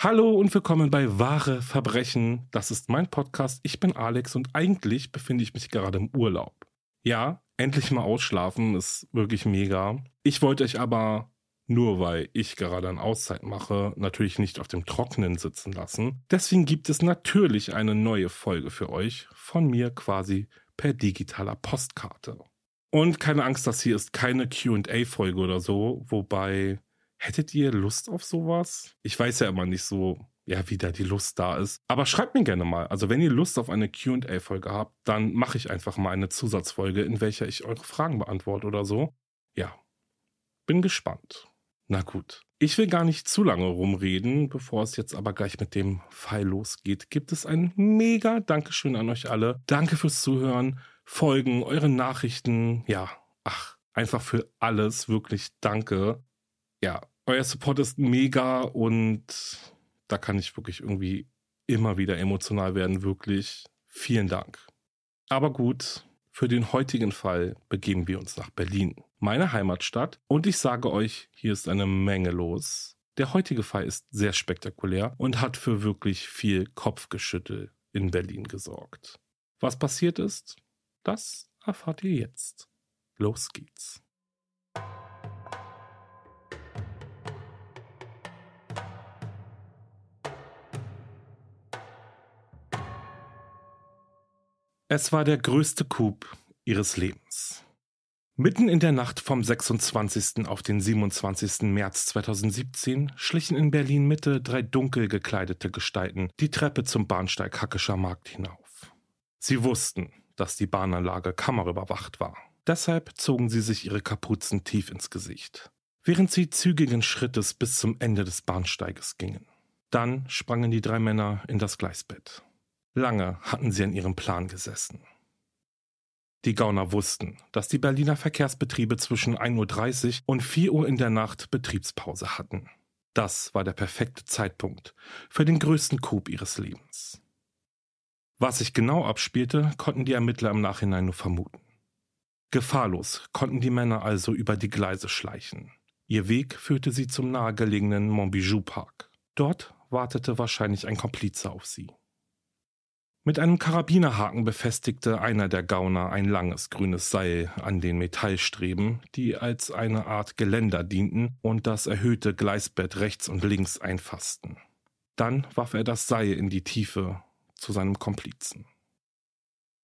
Hallo und willkommen bei Wahre Verbrechen. Das ist mein Podcast. Ich bin Alex und eigentlich befinde ich mich gerade im Urlaub. Ja, endlich mal ausschlafen ist wirklich mega. Ich wollte euch aber nur weil ich gerade eine Auszeit mache, natürlich nicht auf dem Trockenen sitzen lassen. Deswegen gibt es natürlich eine neue Folge für euch von mir quasi per digitaler Postkarte. Und keine Angst, das hier ist keine QA-Folge oder so, wobei Hättet ihr Lust auf sowas? Ich weiß ja immer nicht so, ja, wie da die Lust da ist. Aber schreibt mir gerne mal. Also, wenn ihr Lust auf eine QA-Folge habt, dann mache ich einfach mal eine Zusatzfolge, in welcher ich eure Fragen beantworte oder so. Ja, bin gespannt. Na gut. Ich will gar nicht zu lange rumreden, bevor es jetzt aber gleich mit dem Fall losgeht. Gibt es ein mega Dankeschön an euch alle. Danke fürs Zuhören, Folgen, eure Nachrichten. Ja, ach, einfach für alles. Wirklich danke ja, euer Support ist mega und da kann ich wirklich irgendwie immer wieder emotional werden. Wirklich vielen Dank. Aber gut, für den heutigen Fall begeben wir uns nach Berlin, meine Heimatstadt. Und ich sage euch, hier ist eine Menge los. Der heutige Fall ist sehr spektakulär und hat für wirklich viel Kopfgeschüttel in Berlin gesorgt. Was passiert ist, das erfahrt ihr jetzt. Los geht's. Es war der größte Coup ihres Lebens. Mitten in der Nacht vom 26. auf den 27. März 2017 schlichen in Berlin Mitte drei dunkel gekleidete Gestalten die Treppe zum Bahnsteig Hackescher Markt hinauf. Sie wussten, dass die Bahnanlage kammerüberwacht war. Deshalb zogen sie sich ihre Kapuzen tief ins Gesicht, während sie zügigen Schrittes bis zum Ende des Bahnsteiges gingen. Dann sprangen die drei Männer in das Gleisbett. Lange hatten sie an ihrem Plan gesessen. Die Gauner wussten, dass die Berliner Verkehrsbetriebe zwischen 1.30 Uhr und 4 Uhr in der Nacht Betriebspause hatten. Das war der perfekte Zeitpunkt für den größten Coup ihres Lebens. Was sich genau abspielte, konnten die Ermittler im Nachhinein nur vermuten. Gefahrlos konnten die Männer also über die Gleise schleichen. Ihr Weg führte sie zum nahegelegenen Montbijou Park. Dort wartete wahrscheinlich ein Komplize auf sie. Mit einem Karabinerhaken befestigte einer der Gauner ein langes grünes Seil an den Metallstreben, die als eine Art Geländer dienten und das erhöhte Gleisbett rechts und links einfassten. Dann warf er das Seil in die Tiefe zu seinem Komplizen.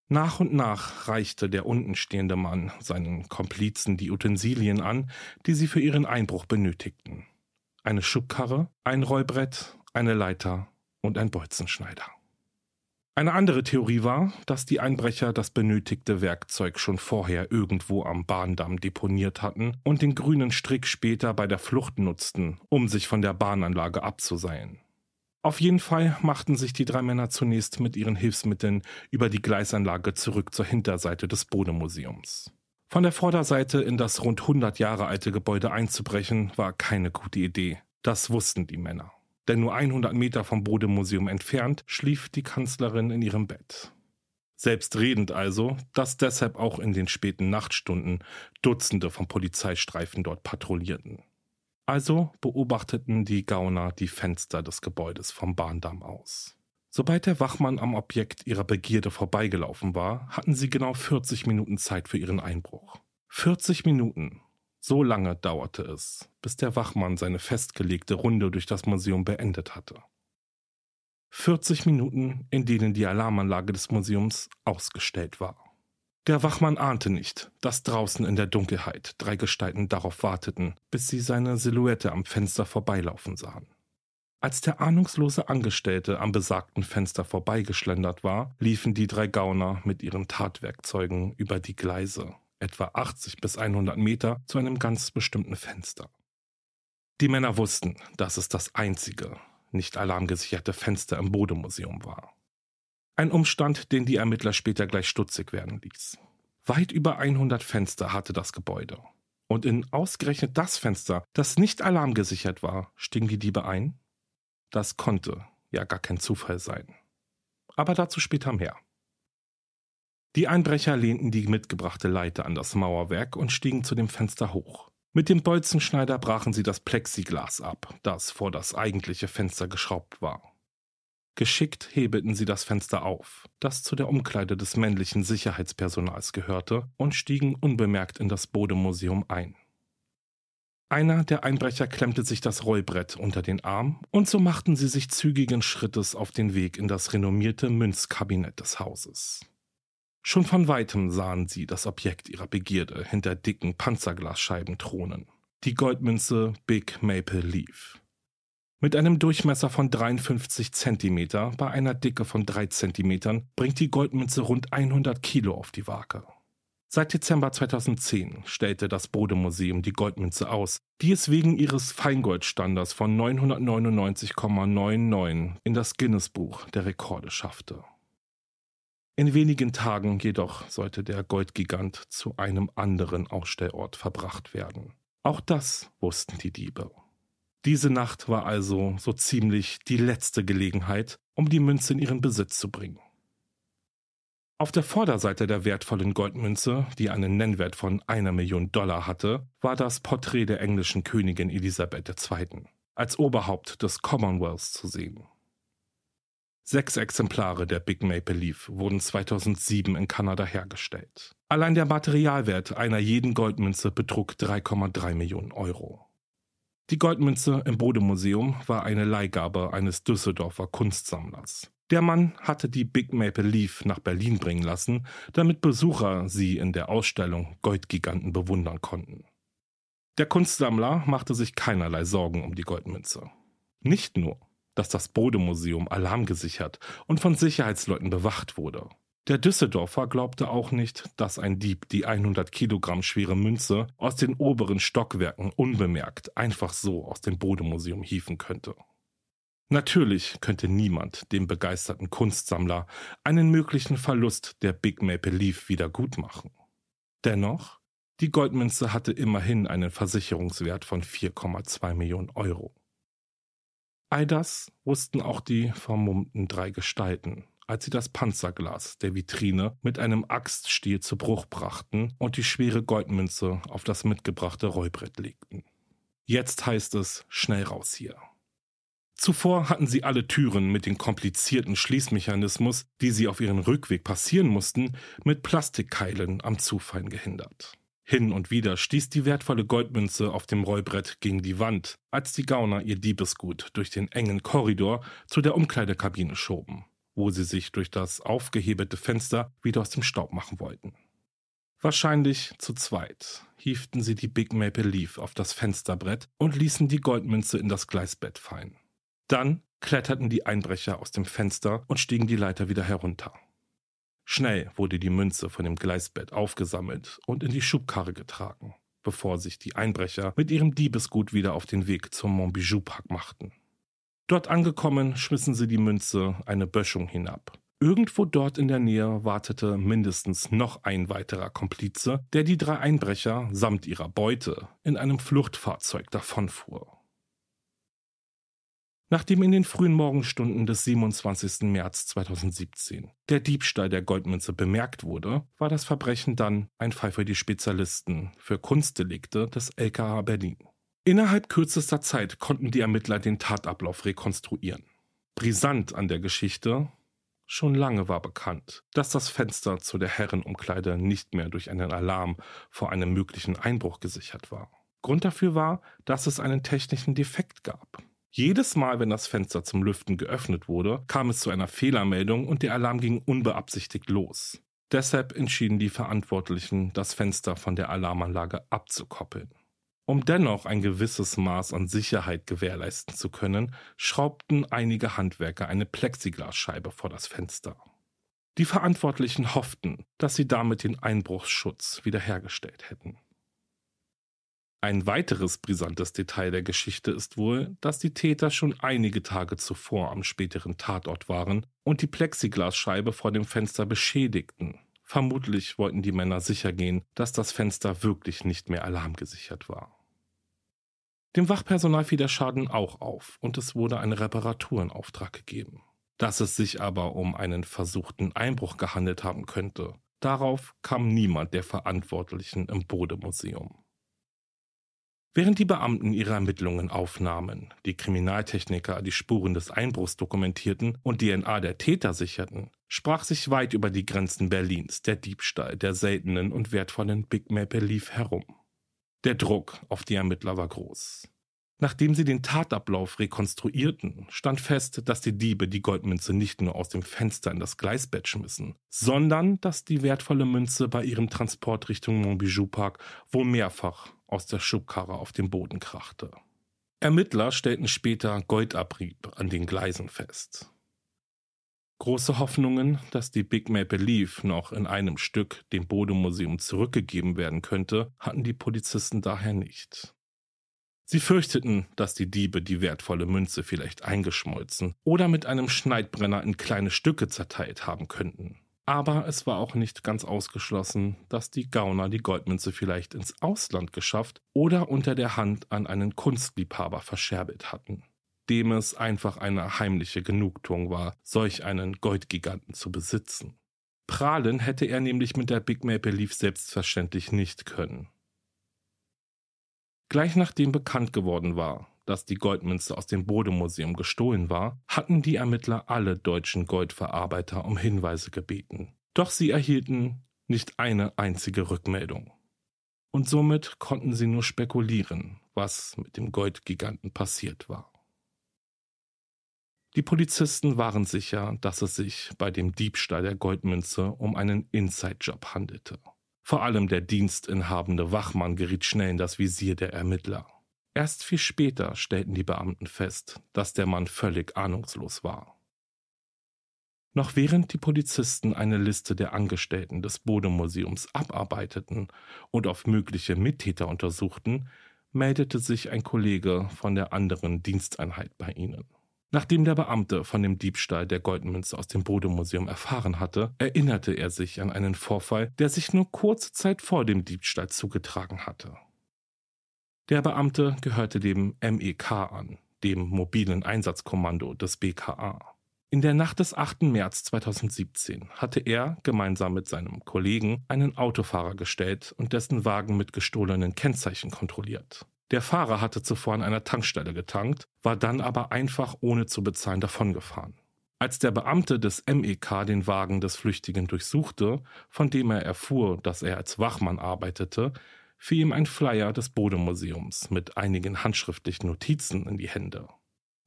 Nach und nach reichte der untenstehende Mann seinen Komplizen die Utensilien an, die sie für ihren Einbruch benötigten. Eine Schubkarre, ein Rollbrett, eine Leiter und ein Bolzenschneider. Eine andere Theorie war, dass die Einbrecher das benötigte Werkzeug schon vorher irgendwo am Bahndamm deponiert hatten und den grünen Strick später bei der Flucht nutzten, um sich von der Bahnanlage abzuseilen. Auf jeden Fall machten sich die drei Männer zunächst mit ihren Hilfsmitteln über die Gleisanlage zurück zur Hinterseite des Bodemuseums. Von der Vorderseite in das rund 100 Jahre alte Gebäude einzubrechen war keine gute Idee. Das wussten die Männer denn nur 100 Meter vom Bodemuseum entfernt schlief die Kanzlerin in ihrem Bett. Selbstredend also, dass deshalb auch in den späten Nachtstunden Dutzende von Polizeistreifen dort patrouillierten. Also beobachteten die Gauner die Fenster des Gebäudes vom Bahndamm aus. Sobald der Wachmann am Objekt ihrer Begierde vorbeigelaufen war, hatten sie genau 40 Minuten Zeit für ihren Einbruch. 40 Minuten. So lange dauerte es, bis der Wachmann seine festgelegte Runde durch das Museum beendet hatte. 40 Minuten, in denen die Alarmanlage des Museums ausgestellt war. Der Wachmann ahnte nicht, dass draußen in der Dunkelheit drei Gestalten darauf warteten, bis sie seine Silhouette am Fenster vorbeilaufen sahen. Als der ahnungslose Angestellte am besagten Fenster vorbeigeschlendert war, liefen die drei Gauner mit ihren Tatwerkzeugen über die Gleise, etwa 80 bis 100 Meter, zu einem ganz bestimmten Fenster. Die Männer wussten, dass es das einzige, nicht alarmgesicherte Fenster im Bodemuseum war. Ein Umstand, den die Ermittler später gleich stutzig werden ließ. Weit über 100 Fenster hatte das Gebäude. Und in ausgerechnet das Fenster, das nicht alarmgesichert war, stiegen die Diebe ein? Das konnte ja gar kein Zufall sein. Aber dazu später mehr. Die Einbrecher lehnten die mitgebrachte Leiter an das Mauerwerk und stiegen zu dem Fenster hoch. Mit dem Bolzenschneider brachen sie das Plexiglas ab, das vor das eigentliche Fenster geschraubt war. Geschickt hebelten sie das Fenster auf, das zu der Umkleide des männlichen Sicherheitspersonals gehörte, und stiegen unbemerkt in das Bodemuseum ein. Einer der Einbrecher klemmte sich das Rollbrett unter den Arm, und so machten sie sich zügigen Schrittes auf den Weg in das renommierte Münzkabinett des Hauses. Schon von weitem sahen sie das Objekt ihrer Begierde hinter dicken Panzerglasscheiben thronen. Die Goldmünze Big Maple Leaf. Mit einem Durchmesser von 53 Zentimeter bei einer Dicke von 3 Zentimetern bringt die Goldmünze rund 100 Kilo auf die Waage. Seit Dezember 2010 stellte das Bodemuseum die Goldmünze aus, die es wegen ihres Feingoldstandards von 999,99 in das Guinness-Buch der Rekorde schaffte. In wenigen Tagen jedoch sollte der Goldgigant zu einem anderen Ausstellort verbracht werden. Auch das wussten die Diebe. Diese Nacht war also so ziemlich die letzte Gelegenheit, um die Münze in ihren Besitz zu bringen. Auf der Vorderseite der wertvollen Goldmünze, die einen Nennwert von einer Million Dollar hatte, war das Porträt der englischen Königin Elisabeth II. als Oberhaupt des Commonwealths zu sehen. Sechs Exemplare der Big Maple Leaf wurden 2007 in Kanada hergestellt. Allein der Materialwert einer jeden Goldmünze betrug 3,3 Millionen Euro. Die Goldmünze im Bodemuseum war eine Leihgabe eines Düsseldorfer Kunstsammlers. Der Mann hatte die Big Maple Leaf nach Berlin bringen lassen, damit Besucher sie in der Ausstellung Goldgiganten bewundern konnten. Der Kunstsammler machte sich keinerlei Sorgen um die Goldmünze. Nicht nur, dass das Bodemuseum alarmgesichert und von Sicherheitsleuten bewacht wurde. Der Düsseldorfer glaubte auch nicht, dass ein Dieb die 100 Kilogramm schwere Münze aus den oberen Stockwerken unbemerkt einfach so aus dem Bodemuseum hieven könnte. Natürlich könnte niemand dem begeisterten Kunstsammler einen möglichen Verlust der Big Maple Leaf wieder gutmachen. Dennoch, die Goldmünze hatte immerhin einen Versicherungswert von 4,2 Millionen Euro. All das wussten auch die vermummten drei Gestalten, als sie das Panzerglas der Vitrine mit einem Axtstiel zu Bruch brachten und die schwere Goldmünze auf das mitgebrachte Rollbrett legten. Jetzt heißt es schnell raus hier. Zuvor hatten sie alle Türen mit dem komplizierten Schließmechanismus, die sie auf ihren Rückweg passieren mussten, mit Plastikkeilen am Zufallen gehindert. Hin und wieder stieß die wertvolle Goldmünze auf dem Rollbrett gegen die Wand, als die Gauner ihr Diebesgut durch den engen Korridor zu der Umkleidekabine schoben, wo sie sich durch das aufgehebelte Fenster wieder aus dem Staub machen wollten. Wahrscheinlich zu zweit hieften sie die Big Maple Leaf auf das Fensterbrett und ließen die Goldmünze in das Gleisbett fallen. Dann kletterten die Einbrecher aus dem Fenster und stiegen die Leiter wieder herunter. Schnell wurde die Münze von dem Gleisbett aufgesammelt und in die Schubkarre getragen, bevor sich die Einbrecher mit ihrem Diebesgut wieder auf den Weg zum Montbijou-Park machten. Dort angekommen, schmissen sie die Münze eine Böschung hinab. Irgendwo dort in der Nähe wartete mindestens noch ein weiterer Komplize, der die drei Einbrecher samt ihrer Beute in einem Fluchtfahrzeug davonfuhr. Nachdem in den frühen Morgenstunden des 27. März 2017 der Diebstahl der Goldmünze bemerkt wurde, war das Verbrechen dann ein Fall für die Spezialisten für Kunstdelikte des LKA Berlin. Innerhalb kürzester Zeit konnten die Ermittler den Tatablauf rekonstruieren. Brisant an der Geschichte, schon lange war bekannt, dass das Fenster zu der Herrenumkleide nicht mehr durch einen Alarm vor einem möglichen Einbruch gesichert war. Grund dafür war, dass es einen technischen Defekt gab. Jedes Mal, wenn das Fenster zum Lüften geöffnet wurde, kam es zu einer Fehlermeldung und der Alarm ging unbeabsichtigt los. Deshalb entschieden die Verantwortlichen, das Fenster von der Alarmanlage abzukoppeln. Um dennoch ein gewisses Maß an Sicherheit gewährleisten zu können, schraubten einige Handwerker eine Plexiglasscheibe vor das Fenster. Die Verantwortlichen hofften, dass sie damit den Einbruchsschutz wiederhergestellt hätten. Ein weiteres brisantes Detail der Geschichte ist wohl, dass die Täter schon einige Tage zuvor am späteren Tatort waren und die Plexiglasscheibe vor dem Fenster beschädigten. Vermutlich wollten die Männer sichergehen, dass das Fenster wirklich nicht mehr alarmgesichert war. Dem Wachpersonal fiel der Schaden auch auf und es wurde ein Reparatur in Auftrag gegeben. Dass es sich aber um einen versuchten Einbruch gehandelt haben könnte, darauf kam niemand der Verantwortlichen im Bodemuseum. Während die Beamten ihre Ermittlungen aufnahmen, die Kriminaltechniker die Spuren des Einbruchs dokumentierten und DNA der Täter sicherten, sprach sich weit über die Grenzen Berlins der Diebstahl der seltenen und wertvollen Big Maple Leaf herum. Der Druck auf die Ermittler war groß. Nachdem sie den Tatablauf rekonstruierten, stand fest, dass die Diebe die Goldmünze nicht nur aus dem Fenster in das Gleisbett schmissen, sondern dass die wertvolle Münze bei ihrem Transport Richtung Montbijou Park wohl mehrfach aus der Schubkarre auf den Boden krachte. Ermittler stellten später Goldabrieb an den Gleisen fest. Große Hoffnungen, dass die Big Maple Leaf noch in einem Stück dem Bodemuseum zurückgegeben werden könnte, hatten die Polizisten daher nicht. Sie fürchteten, dass die Diebe die wertvolle Münze vielleicht eingeschmolzen oder mit einem Schneidbrenner in kleine Stücke zerteilt haben könnten. Aber es war auch nicht ganz ausgeschlossen, dass die Gauner die Goldmünze vielleicht ins Ausland geschafft oder unter der Hand an einen Kunstliebhaber verscherbelt hatten, dem es einfach eine heimliche Genugtuung war, solch einen Goldgiganten zu besitzen. Prahlen hätte er nämlich mit der Big Maple Leaf selbstverständlich nicht können. Gleich nachdem bekannt geworden war, dass die Goldmünze aus dem Bodemuseum gestohlen war, hatten die Ermittler alle deutschen Goldverarbeiter um Hinweise gebeten. Doch sie erhielten nicht eine einzige Rückmeldung. Und somit konnten sie nur spekulieren, was mit dem Goldgiganten passiert war. Die Polizisten waren sicher, dass es sich bei dem Diebstahl der Goldmünze um einen Inside-Job handelte. Vor allem der dienstinhabende Wachmann geriet schnell in das Visier der Ermittler. Erst viel später stellten die Beamten fest, dass der Mann völlig ahnungslos war. Noch während die Polizisten eine Liste der Angestellten des Bodemuseums abarbeiteten und auf mögliche Mittäter untersuchten, meldete sich ein Kollege von der anderen Diensteinheit bei ihnen. Nachdem der Beamte von dem Diebstahl der Goldmünze aus dem Bodemuseum erfahren hatte, erinnerte er sich an einen Vorfall, der sich nur kurze Zeit vor dem Diebstahl zugetragen hatte. Der Beamte gehörte dem MEK an, dem mobilen Einsatzkommando des BKA. In der Nacht des 8. März 2017 hatte er gemeinsam mit seinem Kollegen einen Autofahrer gestellt und dessen Wagen mit gestohlenen Kennzeichen kontrolliert. Der Fahrer hatte zuvor an einer Tankstelle getankt, war dann aber einfach ohne zu bezahlen davongefahren. Als der Beamte des MEK den Wagen des Flüchtigen durchsuchte, von dem er erfuhr, dass er als Wachmann arbeitete, fiel ihm ein Flyer des Bodemuseums mit einigen handschriftlichen Notizen in die Hände.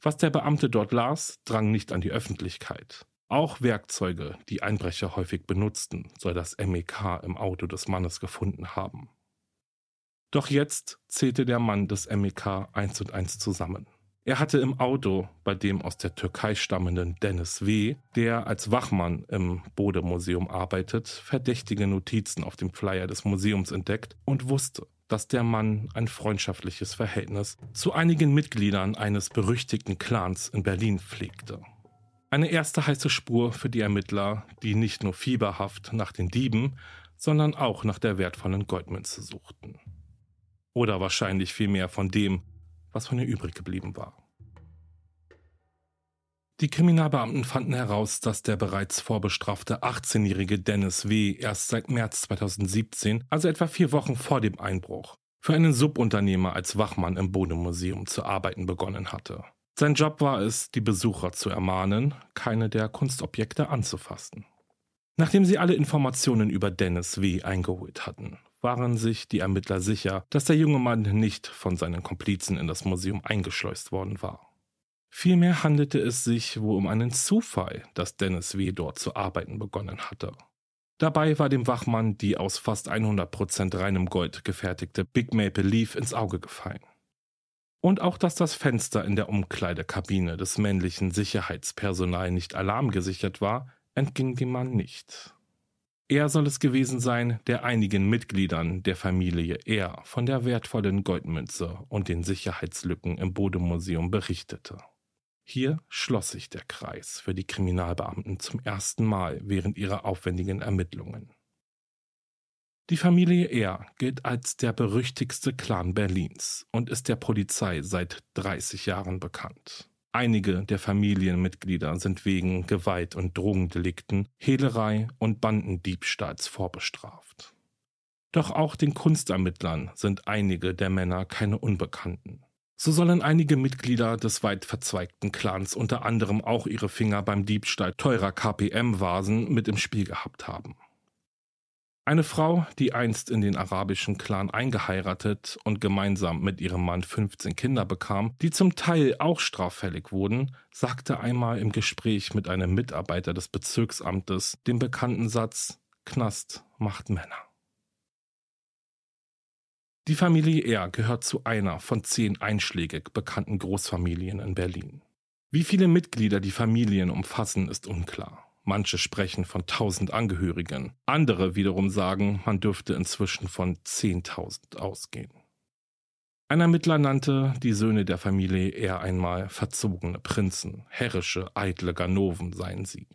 Was der Beamte dort las, drang nicht an die Öffentlichkeit. Auch Werkzeuge, die Einbrecher häufig benutzten, soll das MEK im Auto des Mannes gefunden haben. Doch jetzt zählte der Mann des MEK eins und eins zusammen. Er hatte im Auto bei dem aus der Türkei stammenden Dennis W., der als Wachmann im Bode-Museum arbeitet, verdächtige Notizen auf dem Flyer des Museums entdeckt und wusste, dass der Mann ein freundschaftliches Verhältnis zu einigen Mitgliedern eines berüchtigten Clans in Berlin pflegte. Eine erste heiße Spur für die Ermittler, die nicht nur fieberhaft nach den Dieben, sondern auch nach der wertvollen Goldmünze suchten. Oder wahrscheinlich vielmehr von dem, was von ihr übrig geblieben war. Die Kriminalbeamten fanden heraus, dass der bereits vorbestrafte 18-jährige Dennis W. erst seit März 2017, also etwa vier Wochen vor dem Einbruch, für einen Subunternehmer als Wachmann im Bodemuseum zu arbeiten begonnen hatte. Sein Job war es, die Besucher zu ermahnen, keine der Kunstobjekte anzufassen. Nachdem sie alle Informationen über Dennis W. eingeholt hatten, waren sich die Ermittler sicher, dass der junge Mann nicht von seinen Komplizen in das Museum eingeschleust worden war. Vielmehr handelte es sich wohl um einen Zufall, dass Dennis W. dort zu arbeiten begonnen hatte. Dabei war dem Wachmann die aus fast 100% reinem Gold gefertigte Big Maple Leaf ins Auge gefallen. Und auch, dass das Fenster in der Umkleidekabine des männlichen Sicherheitspersonal nicht alarmgesichert war, entging dem Mann nicht. Er soll es gewesen sein, der einigen Mitgliedern der Familie R von der wertvollen Goldmünze und den Sicherheitslücken im Bodemuseum berichtete. Hier schloss sich der Kreis für die Kriminalbeamten zum ersten Mal während ihrer aufwendigen Ermittlungen. Die Familie R gilt als der berüchtigste Clan Berlins und ist der Polizei seit 30 Jahren bekannt. Einige der Familienmitglieder sind wegen Gewalt- und Drogendelikten, Hehlerei und Bandendiebstahls vorbestraft. Doch auch den Kunstermittlern sind einige der Männer keine Unbekannten. So sollen einige Mitglieder des weit verzweigten Clans unter anderem auch ihre Finger beim Diebstahl teurer KPM-Vasen mit im Spiel gehabt haben. Eine Frau, die einst in den arabischen Clan eingeheiratet und gemeinsam mit ihrem Mann 15 Kinder bekam, die zum Teil auch straffällig wurden, sagte einmal im Gespräch mit einem Mitarbeiter des Bezirksamtes den bekannten Satz Knast macht Männer. Die Familie R gehört zu einer von zehn einschlägig bekannten Großfamilien in Berlin. Wie viele Mitglieder die Familien umfassen, ist unklar. Manche sprechen von tausend Angehörigen, andere wiederum sagen, man dürfte inzwischen von zehntausend ausgehen. Ein Ermittler nannte die Söhne der Familie eher einmal verzogene Prinzen, herrische, eitle Ganoven seien sie.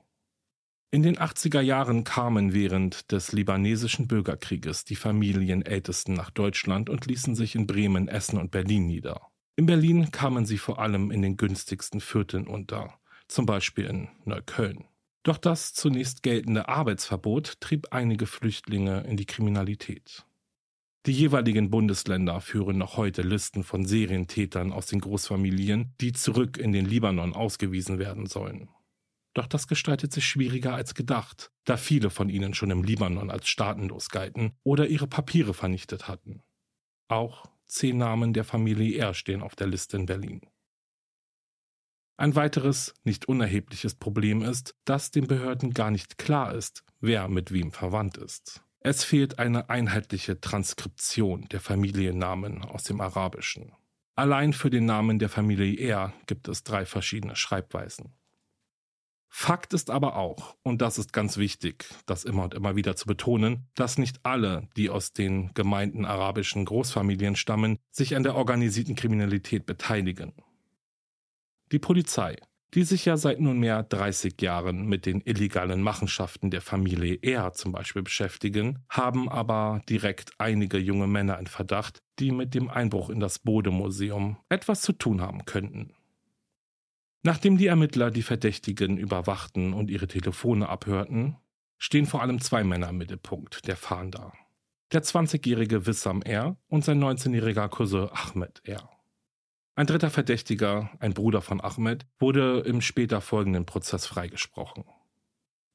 In den 80er Jahren kamen während des libanesischen Bürgerkrieges die Familienältesten nach Deutschland und ließen sich in Bremen, Essen und Berlin nieder. In Berlin kamen sie vor allem in den günstigsten Vierteln unter, zum Beispiel in Neukölln. Doch das zunächst geltende Arbeitsverbot trieb einige Flüchtlinge in die Kriminalität. Die jeweiligen Bundesländer führen noch heute Listen von Serientätern aus den Großfamilien, die zurück in den Libanon ausgewiesen werden sollen. Doch das gestaltet sich schwieriger als gedacht, da viele von ihnen schon im Libanon als staatenlos galten oder ihre Papiere vernichtet hatten. Auch zehn Namen der Familie R stehen auf der Liste in Berlin. Ein weiteres, nicht unerhebliches Problem ist, dass den Behörden gar nicht klar ist, wer mit wem verwandt ist. Es fehlt eine einheitliche Transkription der Familiennamen aus dem Arabischen. Allein für den Namen der Familie R gibt es drei verschiedene Schreibweisen. Fakt ist aber auch, und das ist ganz wichtig, das immer und immer wieder zu betonen, dass nicht alle, die aus den gemeinten arabischen Großfamilien stammen, sich an der organisierten Kriminalität beteiligen. Die Polizei, die sich ja seit nunmehr 30 Jahren mit den illegalen Machenschaften der Familie R zum Beispiel beschäftigen, haben aber direkt einige junge Männer in Verdacht, die mit dem Einbruch in das Bodemuseum etwas zu tun haben könnten. Nachdem die Ermittler die Verdächtigen überwachten und ihre Telefone abhörten, stehen vor allem zwei Männer im Mittelpunkt der Fahnder. Der 20-jährige Wissam R. und sein 19-jähriger Cousin Ahmed R. Ein dritter Verdächtiger, ein Bruder von Ahmed, wurde im später folgenden Prozess freigesprochen.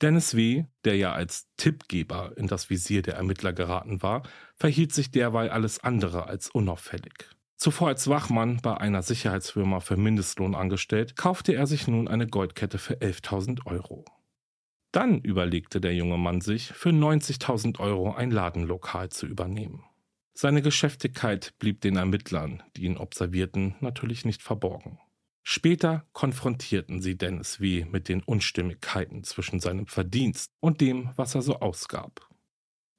Dennis W., der ja als Tippgeber in das Visier der Ermittler geraten war, verhielt sich derweil alles andere als unauffällig. Zuvor als Wachmann bei einer Sicherheitsfirma für Mindestlohn angestellt, kaufte er sich nun eine Goldkette für 11.000 Euro. Dann überlegte der junge Mann sich, für 90.000 Euro ein Ladenlokal zu übernehmen. Seine Geschäftigkeit blieb den Ermittlern, die ihn observierten, natürlich nicht verborgen. Später konfrontierten sie Dennis W. mit den Unstimmigkeiten zwischen seinem Verdienst und dem, was er so ausgab.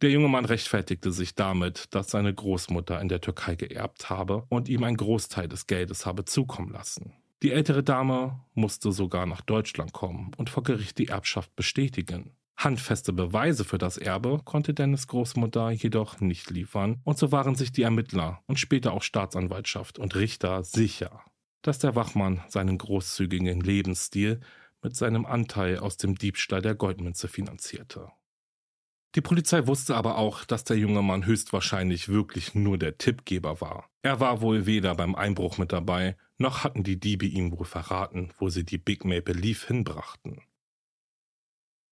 Der junge Mann rechtfertigte sich damit, dass seine Großmutter in der Türkei geerbt habe und ihm ein Großteil des Geldes habe zukommen lassen. Die ältere Dame musste sogar nach Deutschland kommen und vor Gericht die Erbschaft bestätigen. Handfeste Beweise für das Erbe konnte Dennis Großmutter jedoch nicht liefern, und so waren sich die Ermittler und später auch Staatsanwaltschaft und Richter sicher. dass der Wachmann seinen großzügigen Lebensstil mit seinem Anteil aus dem Diebstahl der Goldmünze finanzierte. Die Polizei wusste aber auch, dass der junge Mann höchstwahrscheinlich wirklich nur der Tippgeber war. Er war wohl weder beim Einbruch mit dabei, noch hatten die Diebe ihm wohl verraten, wo sie die Big Maple Leaf hinbrachten.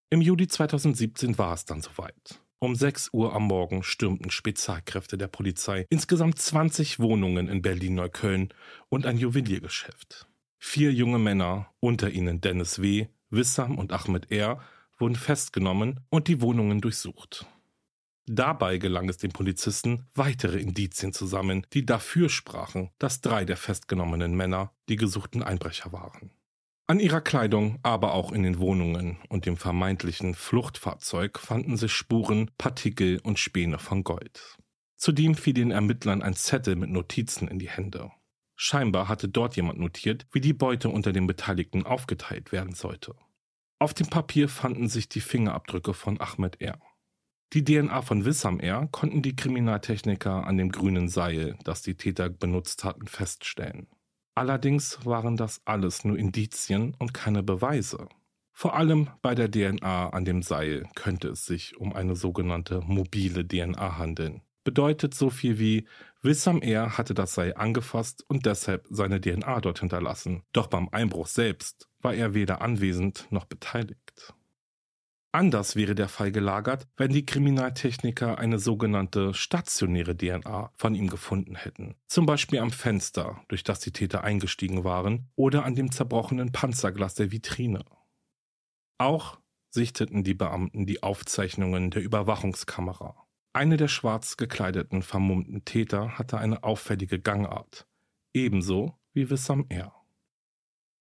Im Juli 2017 war es dann soweit. Um 6 Uhr am Morgen stürmten Spezialkräfte der Polizei insgesamt 20 Wohnungen in Berlin-Neukölln und ein Juweliergeschäft. Vier junge Männer, unter ihnen Dennis W., Wissam und Ahmed R., wurden festgenommen und die Wohnungen durchsucht. Dabei gelang es den Polizisten, weitere Indizien zu sammeln, die dafür sprachen, dass drei der festgenommenen Männer die gesuchten Einbrecher waren. An ihrer Kleidung, aber auch in den Wohnungen und dem vermeintlichen Fluchtfahrzeug fanden sich Spuren, Partikel und Späne von Gold. Zudem fiel den Ermittlern ein Zettel mit Notizen in die Hände. Scheinbar hatte dort jemand notiert, wie die Beute unter den Beteiligten aufgeteilt werden sollte. Auf dem Papier fanden sich die Fingerabdrücke von Ahmed R. Die DNA von Wissam R. konnten die Kriminaltechniker an dem grünen Seil, das die Täter benutzt hatten, feststellen. Allerdings waren das alles nur Indizien und keine Beweise. Vor allem bei der DNA an dem Seil könnte es sich um eine sogenannte mobile DNA handeln. Bedeutet so viel wie, Wissam R. hatte das Seil angefasst und deshalb seine DNA dort hinterlassen. Doch beim Einbruch selbst war er weder anwesend noch beteiligt. Anders wäre der Fall gelagert, wenn die Kriminaltechniker eine sogenannte stationäre DNA von ihm gefunden hätten. Zum Beispiel am Fenster, durch das die Täter eingestiegen waren, oder an dem zerbrochenen Panzerglas der Vitrine. Auch sichteten die Beamten die Aufzeichnungen der Überwachungskamera. Eine der schwarz gekleideten vermummten Täter hatte eine auffällige Gangart, ebenso wie Wissam R.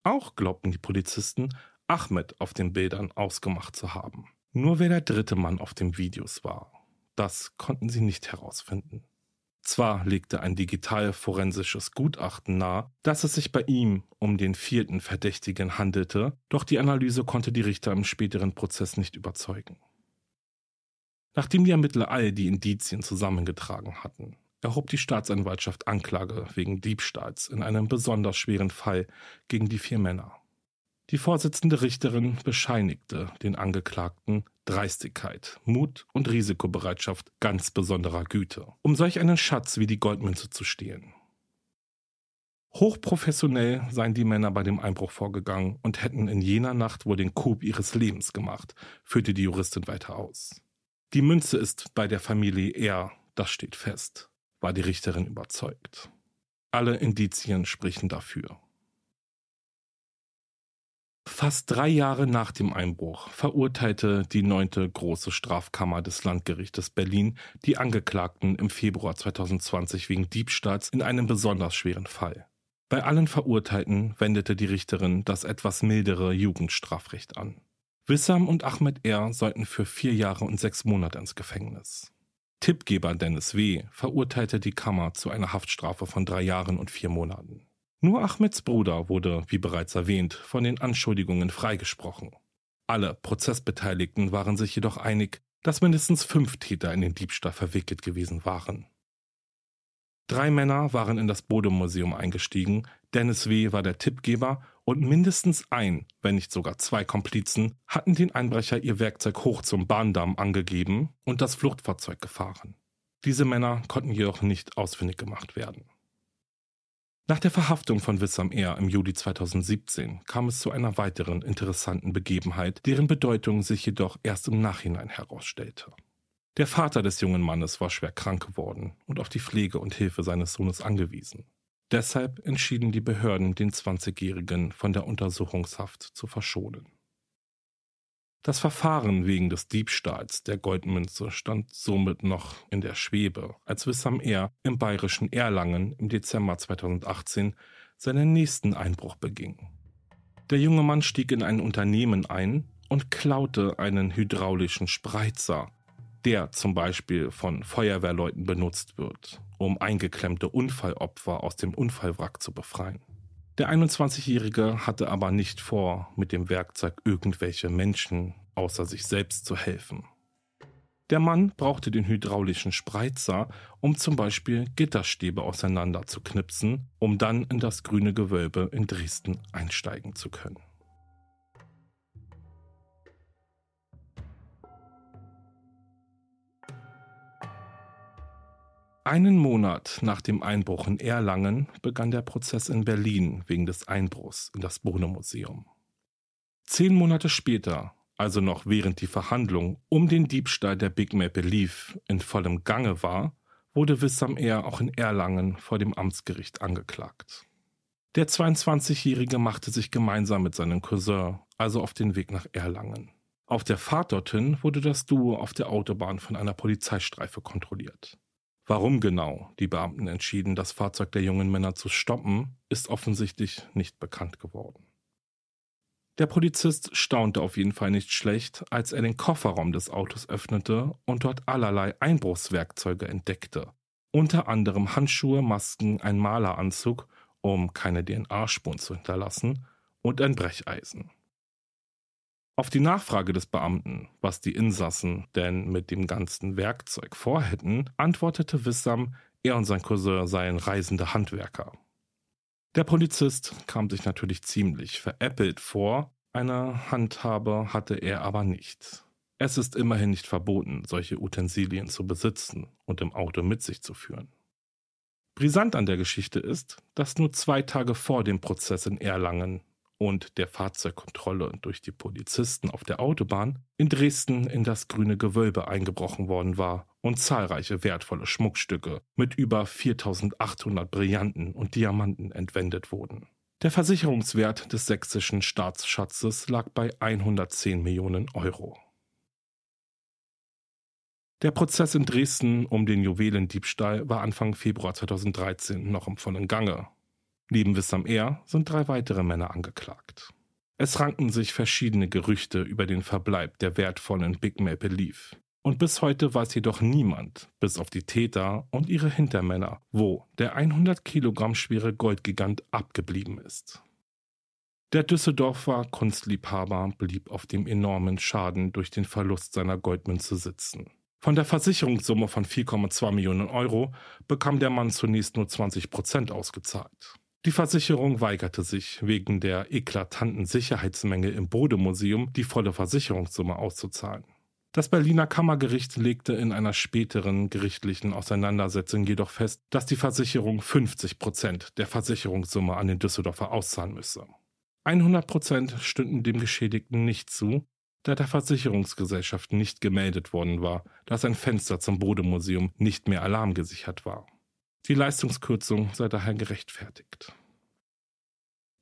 Auch glaubten die Polizisten, Ahmed auf den Bildern ausgemacht zu haben. Nur wer der dritte Mann auf den Videos war, das konnten sie nicht herausfinden. Zwar legte ein digital-forensisches Gutachten nahe, dass es sich bei ihm um den vierten Verdächtigen handelte, doch die Analyse konnte die Richter im späteren Prozess nicht überzeugen. Nachdem die Ermittler all die Indizien zusammengetragen hatten, erhob die Staatsanwaltschaft Anklage wegen Diebstahls in einem besonders schweren Fall gegen die vier Männer. Die Vorsitzende Richterin bescheinigte den Angeklagten Dreistigkeit, Mut und Risikobereitschaft ganz besonderer Güte, um solch einen Schatz wie die Goldmünze zu stehlen. Hochprofessionell seien die Männer bei dem Einbruch vorgegangen und hätten in jener Nacht wohl den Coup ihres Lebens gemacht, führte die Juristin weiter aus. Die Münze ist bei der Familie R, das steht fest war die Richterin überzeugt. Alle Indizien sprechen dafür. Fast drei Jahre nach dem Einbruch verurteilte die neunte große Strafkammer des Landgerichtes Berlin die Angeklagten im Februar 2020 wegen Diebstahls in einem besonders schweren Fall. Bei allen Verurteilten wendete die Richterin das etwas mildere Jugendstrafrecht an. Wissam und Ahmed R. sollten für vier Jahre und sechs Monate ins Gefängnis. Tippgeber Dennis W. verurteilte die Kammer zu einer Haftstrafe von drei Jahren und vier Monaten. Nur Ahmeds Bruder wurde, wie bereits erwähnt, von den Anschuldigungen freigesprochen. Alle Prozessbeteiligten waren sich jedoch einig, dass mindestens fünf Täter in den Diebstahl verwickelt gewesen waren. Drei Männer waren in das Bode-Museum eingestiegen, Dennis W. war der Tippgeber und mindestens ein, wenn nicht sogar zwei Komplizen hatten den Einbrecher ihr Werkzeug hoch zum Bahndamm angegeben und das Fluchtfahrzeug gefahren. Diese Männer konnten jedoch nicht ausfindig gemacht werden. Nach der Verhaftung von Wissam R. im Juli 2017 kam es zu einer weiteren interessanten Begebenheit, deren Bedeutung sich jedoch erst im Nachhinein herausstellte. Der Vater des jungen Mannes war schwer krank geworden und auf die Pflege und Hilfe seines Sohnes angewiesen. Deshalb entschieden die Behörden, den 20-Jährigen von der Untersuchungshaft zu verschonen. Das Verfahren wegen des Diebstahls der Goldmünze stand somit noch in der Schwebe, als Wissam R. im bayerischen Erlangen im Dezember 2018 seinen nächsten Einbruch beging. Der junge Mann stieg in ein Unternehmen ein und klaute einen hydraulischen Spreizer, der zum Beispiel von Feuerwehrleuten benutzt wird, um eingeklemmte Unfallopfer aus dem Unfallwrack zu befreien. Der 21-Jährige hatte aber nicht vor, mit dem Werkzeug irgendwelche Menschen außer sich selbst zu helfen. Der Mann brauchte den hydraulischen Spreizer, um zum Beispiel Gitterstäbe auseinander zu knipsen, um dann in das grüne Gewölbe in Dresden einsteigen zu können. Einen Monat nach dem Einbruch in Erlangen begann der Prozess in Berlin wegen des Einbruchs in das Bode-Museum. Zehn Monate später, also noch während die Verhandlung um den Diebstahl der Big Maple Leaf in vollem Gange war, wurde Wissam Air auch in Erlangen vor dem Amtsgericht angeklagt. Der 22-Jährige machte sich gemeinsam mit seinem Cousin also auf den Weg nach Erlangen. Auf der Fahrt dorthin wurde das Duo auf der Autobahn von einer Polizeistreife kontrolliert. Warum genau die Beamten entschieden, das Fahrzeug der jungen Männer zu stoppen, ist offensichtlich nicht bekannt geworden. Der Polizist staunte auf jeden Fall nicht schlecht, als er den Kofferraum des Autos öffnete und dort allerlei Einbruchswerkzeuge entdeckte. Unter anderem Handschuhe, Masken, ein Maleranzug, um keine DNA-Spuren zu hinterlassen, und ein Brecheisen. Auf die Nachfrage des Beamten, was die Insassen denn mit dem ganzen Werkzeug vorhätten, antwortete Wissam, er und sein Cousin seien reisende Handwerker. Der Polizist kam sich natürlich ziemlich veräppelt vor, eine Handhabe hatte er aber nicht. Es ist immerhin nicht verboten, solche Utensilien zu besitzen und im Auto mit sich zu führen. Brisant an der Geschichte ist, dass nur zwei Tage vor dem Prozess in Erlangen und der Fahrzeugkontrolle durch die Polizisten auf der Autobahn in Dresden in das grüne Gewölbe eingebrochen worden war und zahlreiche wertvolle Schmuckstücke mit über 4800 Brillanten und Diamanten entwendet wurden. Der Versicherungswert des sächsischen Staatsschatzes lag bei 110 Millionen Euro. Der Prozess in Dresden um den Juwelendiebstahl war Anfang Februar 2013 noch im vollen Gange Neben Wissam R. sind drei weitere Männer angeklagt. Es ranken sich verschiedene Gerüchte über den Verbleib der wertvollen Big Maple Leaf. Und bis heute weiß jedoch niemand, bis auf die Täter und ihre Hintermänner, wo der 100 Kilogramm schwere Goldgigant abgeblieben ist. Der Düsseldorfer Kunstliebhaber blieb auf dem enormen Schaden durch den Verlust seiner Goldmünze sitzen. Von der Versicherungssumme von 4,2 Millionen Euro bekam der Mann zunächst nur 20 Prozent ausgezahlt. Die Versicherung weigerte sich, wegen der eklatanten Sicherheitsmenge im Bodemuseum die volle Versicherungssumme auszuzahlen. Das Berliner Kammergericht legte in einer späteren gerichtlichen Auseinandersetzung jedoch fest, dass die Versicherung 50 Prozent der Versicherungssumme an den Düsseldorfer auszahlen müsse. 100 Prozent stünden dem Geschädigten nicht zu, da der Versicherungsgesellschaft nicht gemeldet worden war, dass ein Fenster zum Bodemuseum nicht mehr alarmgesichert war. Die Leistungskürzung sei daher gerechtfertigt.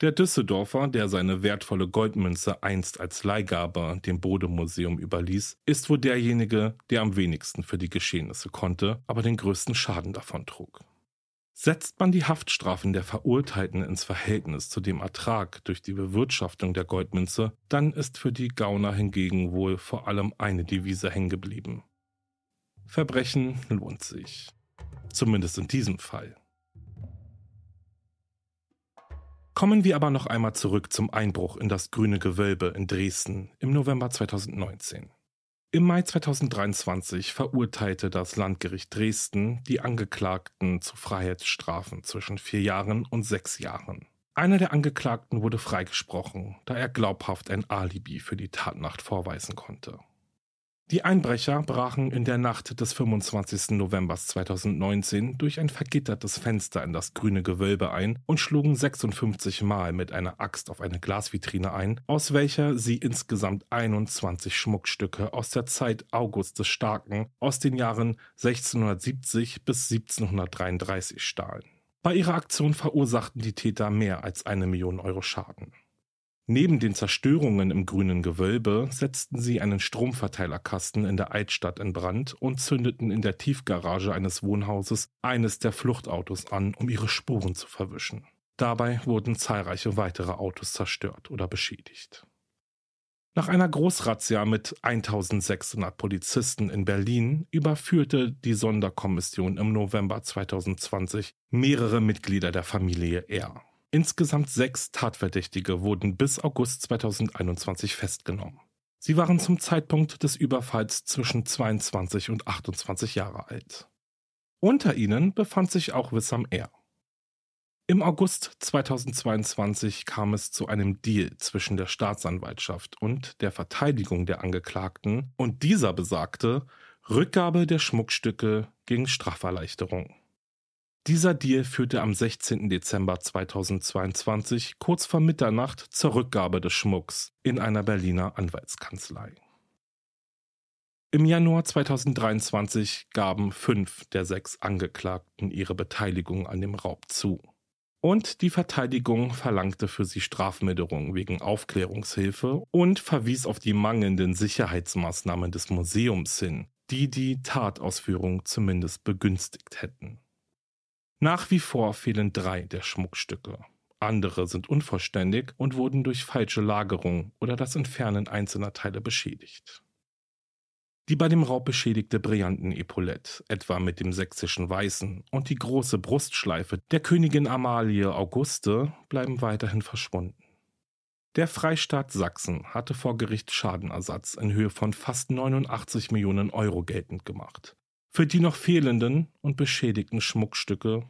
Der Düsseldorfer, der seine wertvolle Goldmünze einst als Leihgabe dem Bodemuseum überließ, ist wohl derjenige, der am wenigsten für die Geschehnisse konnte, aber den größten Schaden davon trug. Setzt man die Haftstrafen der Verurteilten ins Verhältnis zu dem Ertrag durch die Bewirtschaftung der Goldmünze, dann ist für die Gauner hingegen wohl vor allem eine Devise hängen geblieben. Verbrechen lohnt sich. Zumindest in diesem Fall. Kommen wir aber noch einmal zurück zum Einbruch in das grüne Gewölbe in Dresden im November 2019. Im Mai 2023 verurteilte das Landgericht Dresden die Angeklagten zu Freiheitsstrafen zwischen vier Jahren und sechs Jahren. Einer der Angeklagten wurde freigesprochen, da er glaubhaft ein Alibi für die Tatnacht vorweisen konnte. Die Einbrecher brachen in der Nacht des 25. November 2019 durch ein vergittertes Fenster in das grüne Gewölbe ein und schlugen 56 Mal mit einer Axt auf eine Glasvitrine ein, aus welcher sie insgesamt 21 Schmuckstücke aus der Zeit August des Starken aus den Jahren 1670 bis 1733 stahlen. Bei ihrer Aktion verursachten die Täter mehr als eine Million Euro Schaden. Neben den Zerstörungen im Grünen Gewölbe setzten sie einen Stromverteilerkasten in der Altstadt in Brand und zündeten in der Tiefgarage eines Wohnhauses eines der Fluchtautos an, um ihre Spuren zu verwischen. Dabei wurden zahlreiche weitere Autos zerstört oder beschädigt. Nach einer Großrazzia mit 1600 Polizisten in Berlin überführte die Sonderkommission im November 2020 mehrere Mitglieder der Familie R. Insgesamt sechs Tatverdächtige wurden bis August 2021 festgenommen. Sie waren zum Zeitpunkt des Überfalls zwischen 22 und 28 Jahre alt. Unter ihnen befand sich auch Wissam R. Im August 2022 kam es zu einem Deal zwischen der Staatsanwaltschaft und der Verteidigung der Angeklagten und dieser besagte Rückgabe der Schmuckstücke gegen Straferleichterung. Dieser Deal führte am 16. Dezember 2022 kurz vor Mitternacht zur Rückgabe des Schmucks in einer Berliner Anwaltskanzlei. Im Januar 2023 gaben fünf der sechs Angeklagten ihre Beteiligung an dem Raub zu. Und die Verteidigung verlangte für sie Strafmilderung wegen Aufklärungshilfe und verwies auf die mangelnden Sicherheitsmaßnahmen des Museums hin, die die Tatausführung zumindest begünstigt hätten. Nach wie vor fehlen drei der Schmuckstücke. Andere sind unvollständig und wurden durch falsche Lagerung oder das Entfernen einzelner Teile beschädigt. Die bei dem Raub beschädigte Brillanten-Epaulette, etwa mit dem sächsischen Weißen, und die große Brustschleife der Königin Amalie Auguste bleiben weiterhin verschwunden. Der Freistaat Sachsen hatte vor Gericht Schadenersatz in Höhe von fast 89 Millionen Euro geltend gemacht. Für die noch fehlenden und beschädigten Schmuckstücke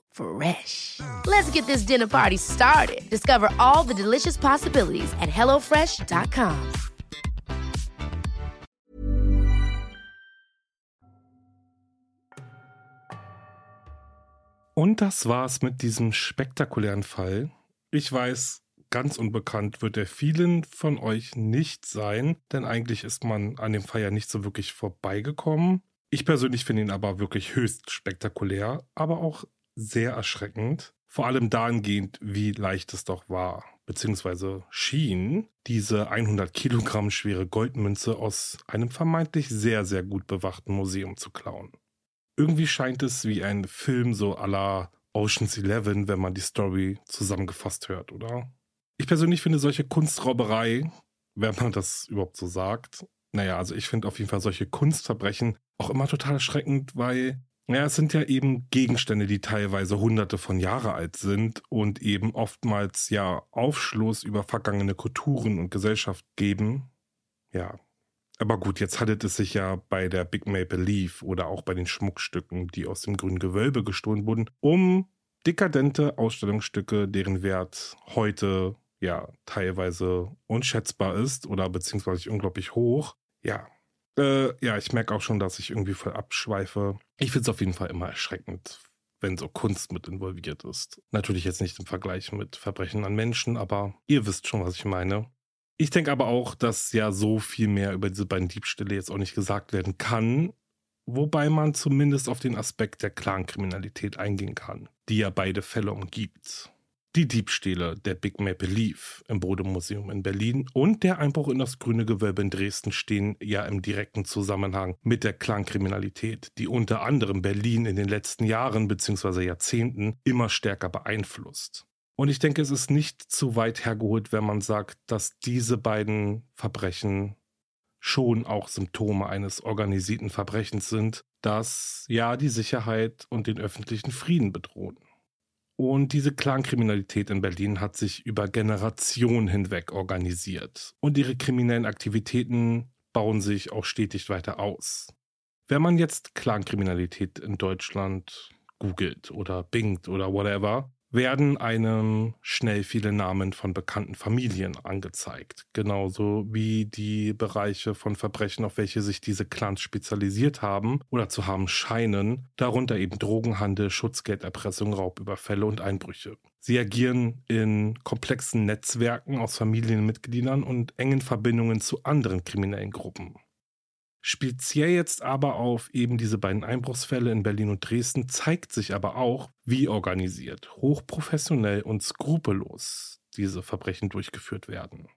Fresh. Let's get this dinner party started. Discover all the delicious possibilities at hellofresh.com. Und das war's mit diesem spektakulären Fall. Ich weiß, ganz unbekannt wird er vielen von euch nicht sein, denn eigentlich ist man an dem Fall ja nicht so wirklich vorbeigekommen. Ich persönlich finde ihn aber wirklich höchst spektakulär, aber auch sehr erschreckend. Vor allem dahingehend, wie leicht es doch war, beziehungsweise schien, diese 100 Kilogramm schwere Goldmünze aus einem vermeintlich sehr, sehr gut bewachten Museum zu klauen. Irgendwie scheint es wie ein Film so la Ocean's Eleven, wenn man die Story zusammengefasst hört, oder? Ich persönlich finde solche Kunstrauberei, wenn man das überhaupt so sagt, naja, also ich finde auf jeden Fall solche Kunstverbrechen auch immer total erschreckend, weil ja, es sind ja eben Gegenstände, die teilweise hunderte von Jahre alt sind und eben oftmals ja Aufschluss über vergangene Kulturen und Gesellschaft geben. Ja, aber gut, jetzt handelt es sich ja bei der Big Maple Leaf oder auch bei den Schmuckstücken, die aus dem grünen Gewölbe gestohlen wurden, um dekadente Ausstellungsstücke, deren Wert heute ja teilweise unschätzbar ist oder beziehungsweise unglaublich hoch. Ja, äh, ja, ich merke auch schon, dass ich irgendwie voll abschweife. Ich finde es auf jeden Fall immer erschreckend, wenn so Kunst mit involviert ist. Natürlich jetzt nicht im Vergleich mit Verbrechen an Menschen, aber ihr wisst schon, was ich meine. Ich denke aber auch, dass ja so viel mehr über diese beiden Diebstähle jetzt auch nicht gesagt werden kann, wobei man zumindest auf den Aspekt der Clankriminalität eingehen kann, die ja beide Fälle umgibt. Die Diebstähle der Big Maple Leaf im Bodemuseum in Berlin und der Einbruch in das Grüne Gewölbe in Dresden stehen ja im direkten Zusammenhang mit der Clankriminalität, die unter anderem Berlin in den letzten Jahren bzw. Jahrzehnten immer stärker beeinflusst. Und ich denke, es ist nicht zu weit hergeholt, wenn man sagt, dass diese beiden Verbrechen schon auch Symptome eines organisierten Verbrechens sind, das ja die Sicherheit und den öffentlichen Frieden bedrohen. Und diese Clankriminalität in Berlin hat sich über Generationen hinweg organisiert. Und ihre kriminellen Aktivitäten bauen sich auch stetig weiter aus. Wenn man jetzt Clankriminalität in Deutschland googelt oder bingt oder whatever, werden einem schnell viele Namen von bekannten Familien angezeigt. Genauso wie die Bereiche von Verbrechen, auf welche sich diese Clans spezialisiert haben oder zu haben scheinen, darunter eben Drogenhandel, Schutzgelderpressung, Raubüberfälle und Einbrüche. Sie agieren in komplexen Netzwerken aus Familienmitgliedern und engen Verbindungen zu anderen kriminellen Gruppen. Speziell jetzt aber auf eben diese beiden Einbruchsfälle in Berlin und Dresden zeigt sich aber auch, wie organisiert, hochprofessionell und skrupellos diese Verbrechen durchgeführt werden.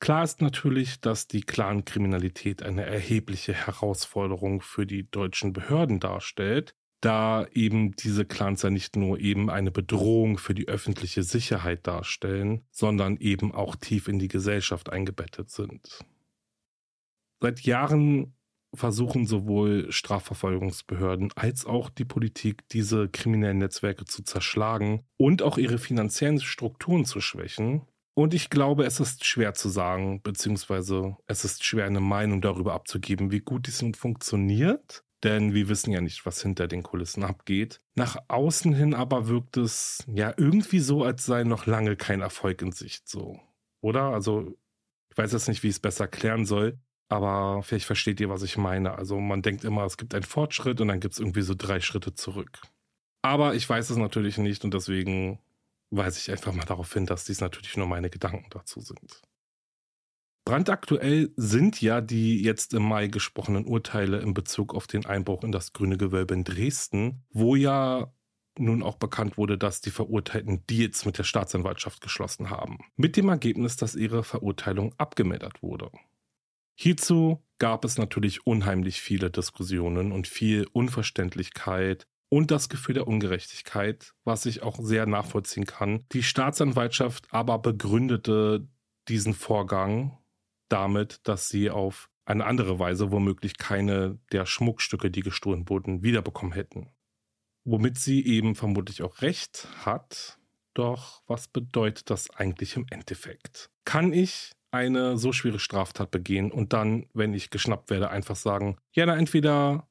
Klar ist natürlich, dass die Clankriminalität eine erhebliche Herausforderung für die deutschen Behörden darstellt, da eben diese Clans ja nicht nur eben eine Bedrohung für die öffentliche Sicherheit darstellen, sondern eben auch tief in die Gesellschaft eingebettet sind. Seit Jahren versuchen sowohl Strafverfolgungsbehörden als auch die Politik, diese kriminellen Netzwerke zu zerschlagen und auch ihre finanziellen Strukturen zu schwächen. Und ich glaube, es ist schwer zu sagen, beziehungsweise es ist schwer, eine Meinung darüber abzugeben, wie gut dies nun funktioniert. Denn wir wissen ja nicht, was hinter den Kulissen abgeht. Nach außen hin aber wirkt es ja irgendwie so, als sei noch lange kein Erfolg in Sicht so. Oder? Also, ich weiß jetzt nicht, wie ich es besser klären soll. Aber vielleicht versteht ihr, was ich meine. Also man denkt immer, es gibt einen Fortschritt und dann gibt es irgendwie so drei Schritte zurück. Aber ich weiß es natürlich nicht und deswegen weise ich einfach mal darauf hin, dass dies natürlich nur meine Gedanken dazu sind. Brandaktuell sind ja die jetzt im Mai gesprochenen Urteile in Bezug auf den Einbruch in das Grüne Gewölbe in Dresden, wo ja nun auch bekannt wurde, dass die Verurteilten Deals mit der Staatsanwaltschaft geschlossen haben. Mit dem Ergebnis, dass ihre Verurteilung abgemildert wurde. Hierzu gab es natürlich unheimlich viele Diskussionen und viel Unverständlichkeit und das Gefühl der Ungerechtigkeit, was ich auch sehr nachvollziehen kann. Die Staatsanwaltschaft aber begründete diesen Vorgang damit, dass sie auf eine andere Weise womöglich keine der Schmuckstücke, die gestohlen wurden, wiederbekommen hätten. Womit sie eben vermutlich auch recht hat. Doch was bedeutet das eigentlich im Endeffekt? Kann ich eine so schwere Straftat begehen und dann, wenn ich geschnappt werde, einfach sagen, ja, na, entweder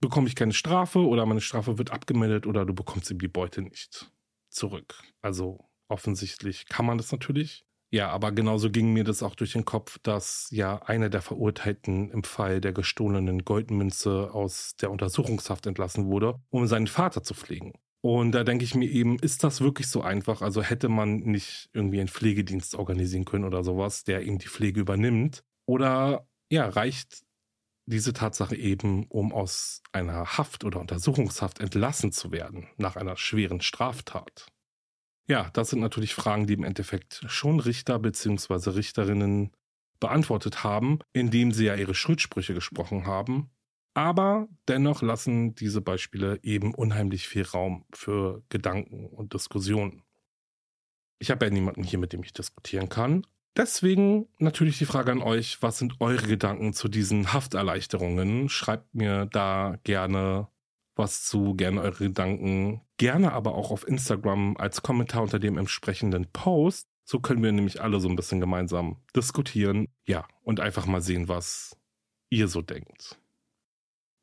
bekomme ich keine Strafe oder meine Strafe wird abgemeldet oder du bekommst eben die Beute nicht zurück. Also offensichtlich kann man das natürlich. Ja, aber genauso ging mir das auch durch den Kopf, dass ja einer der Verurteilten im Fall der gestohlenen Goldmünze aus der Untersuchungshaft entlassen wurde, um seinen Vater zu pflegen. Und da denke ich mir eben, ist das wirklich so einfach? Also hätte man nicht irgendwie einen Pflegedienst organisieren können oder sowas, der eben die Pflege übernimmt? Oder ja, reicht diese Tatsache eben, um aus einer Haft oder Untersuchungshaft entlassen zu werden nach einer schweren Straftat? Ja, das sind natürlich Fragen, die im Endeffekt schon Richter bzw. Richterinnen beantwortet haben, indem sie ja ihre Schuldsprüche gesprochen haben aber dennoch lassen diese Beispiele eben unheimlich viel Raum für Gedanken und Diskussionen. Ich habe ja niemanden hier, mit dem ich diskutieren kann. Deswegen natürlich die Frage an euch, was sind eure Gedanken zu diesen Hafterleichterungen? Schreibt mir da gerne was zu, gerne eure Gedanken, gerne aber auch auf Instagram als Kommentar unter dem entsprechenden Post. So können wir nämlich alle so ein bisschen gemeinsam diskutieren. Ja, und einfach mal sehen, was ihr so denkt.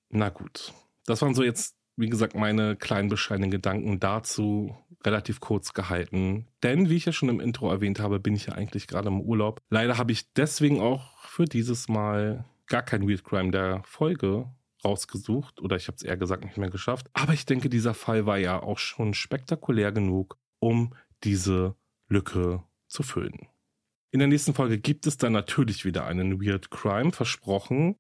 Na gut. Das waren so jetzt, wie gesagt, meine kleinen bescheidenen Gedanken dazu. Relativ kurz gehalten. Denn, wie ich ja schon im Intro erwähnt habe, bin ich ja eigentlich gerade im Urlaub. Leider habe ich deswegen auch für dieses Mal gar kein Weird Crime der Folge rausgesucht. Oder ich habe es eher gesagt nicht mehr geschafft. Aber ich denke, dieser Fall war ja auch schon spektakulär genug, um diese Lücke zu füllen. In der nächsten Folge gibt es dann natürlich wieder einen Weird Crime, versprochen.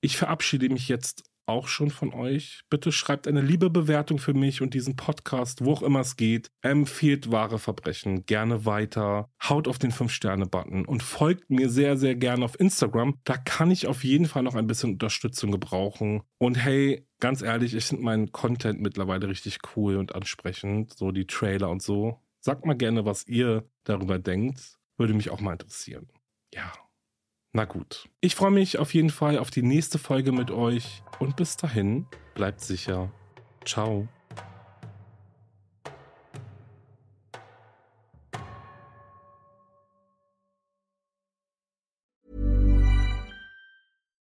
Ich verabschiede mich jetzt auch schon von euch. Bitte schreibt eine liebe Bewertung für mich und diesen Podcast, wo auch immer es geht. Empfehlt wahre Verbrechen gerne weiter. Haut auf den 5-Sterne-Button und folgt mir sehr, sehr gerne auf Instagram. Da kann ich auf jeden Fall noch ein bisschen Unterstützung gebrauchen. Und hey, ganz ehrlich, ich finde meinen Content mittlerweile richtig cool und ansprechend. So die Trailer und so. Sagt mal gerne, was ihr darüber denkt. Würde mich auch mal interessieren. Ja, na gut. Ich freue mich auf jeden Fall auf die nächste Folge mit euch und bis dahin bleibt sicher. Ciao.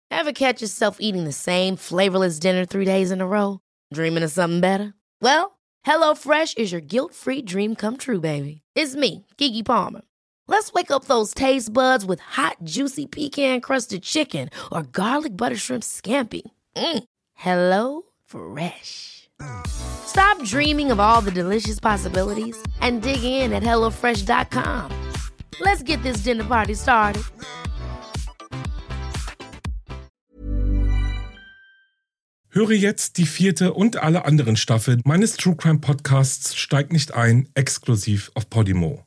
Ever catch yourself eating the same flavorless dinner three days in a row? Dreaming of something better? Well, HelloFresh is your guilt-free dream come true, baby. It's me, Kiki Palmer. Let's wake up those taste buds with hot, juicy pecan crusted chicken or garlic butter shrimp scampi. Mm. Hello Fresh. Stop dreaming of all the delicious possibilities and dig in at HelloFresh.com. Let's get this dinner party started. Höre jetzt die vierte und alle anderen Staffeln meines True Crime Podcasts Steig nicht ein, exklusiv auf Podimo.